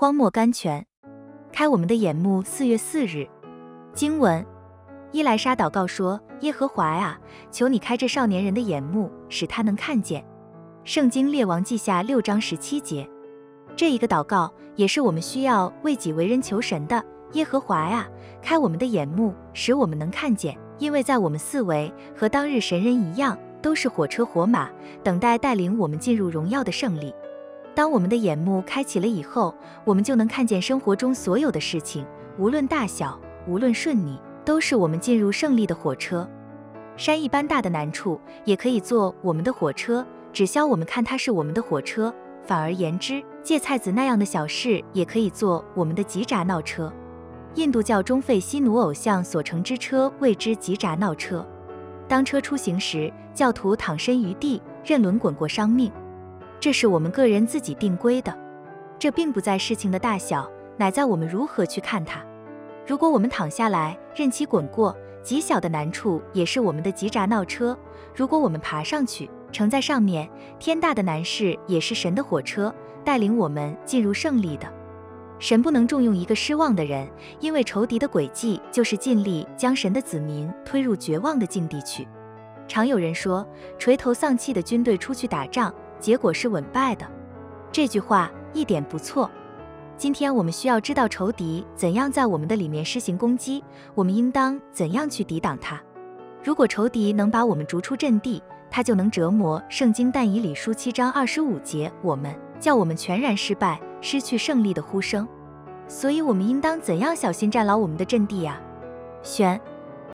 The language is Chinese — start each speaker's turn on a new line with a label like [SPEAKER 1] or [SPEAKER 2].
[SPEAKER 1] 荒漠甘泉，开我们的眼目。四月四日，经文：伊莱莎祷告说：“耶和华呀，求你开这少年人的眼目，使他能看见。”圣经列王记下六章十七节。这一个祷告也是我们需要为己为人求神的。耶和华呀，开我们的眼目，使我们能看见，因为在我们四围和当日神人一样，都是火车火马，等待带领我们进入荣耀的胜利。当我们的眼目开启了以后，我们就能看见生活中所有的事情，无论大小，无论顺逆，都是我们进入胜利的火车。山一般大的难处也可以做我们的火车，只消我们看它是我们的火车。反而言之，芥菜籽那样的小事也可以做我们的急闸闹车。印度教中费希奴偶像所乘之车谓之急闸闹车。当车出行时，教徒躺身于地，任轮滚过伤命。这是我们个人自己定规的，这并不在事情的大小，乃在我们如何去看它。如果我们躺下来任其滚过，极小的难处也是我们的急闸闹车；如果我们爬上去，乘在上面，天大的难事也是神的火车，带领我们进入胜利的。神不能重用一个失望的人，因为仇敌的诡计就是尽力将神的子民推入绝望的境地去。常有人说，垂头丧气的军队出去打仗。结果是稳败的，这句话一点不错。今天我们需要知道仇敌怎样在我们的里面施行攻击，我们应当怎样去抵挡他。如果仇敌能把我们逐出阵地，他就能折磨。圣经但以理书七章二十五节，我们叫我们全然失败，失去胜利的呼声。所以，我们应当怎样小心站牢我们的阵地呀？选